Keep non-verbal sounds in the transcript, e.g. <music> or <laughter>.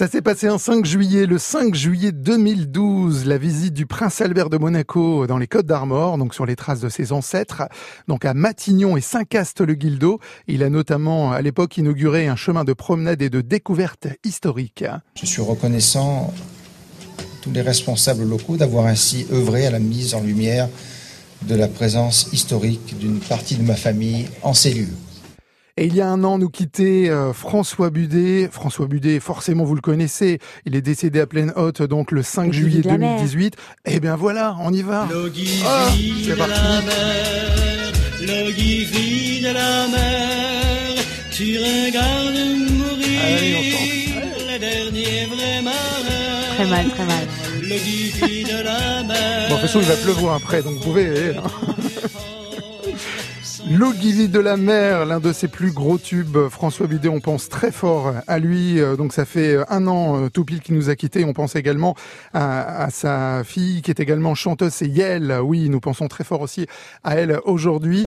Ça s'est passé un 5 juillet, le 5 juillet 2012, la visite du prince Albert de Monaco dans les Côtes d'Armor, donc sur les traces de ses ancêtres, donc à Matignon et Saint-Cast-le-Guildo. Il a notamment à l'époque inauguré un chemin de promenade et de découverte historique. Je suis reconnaissant tous les responsables locaux d'avoir ainsi œuvré à la mise en lumière de la présence historique d'une partie de ma famille en ces lieux. Et il y a un an, nous quittait euh, François Budet. François Budet, forcément, vous le connaissez. Il est décédé à pleine haute, donc le 5 juillet 2018. Et eh bien voilà, on y va. Oh, c'est parti. de la mer, tu regardes mourir Allez, le dernier vrai. Très mal, très mal. de la mer. Bon, de toute façon, il va pleuvoir après, donc vous pouvez. Hein. <laughs> L'Ogilvy de la mer, l'un de ses plus gros tubes. François Bidet, on pense très fort à lui. Euh, donc ça fait un an euh, tout pile qu'il nous a quittés. On pense également à, sa fille qui est également chanteuse, c'est Yel. Oui, nous pensons très fort aussi à elle aujourd'hui.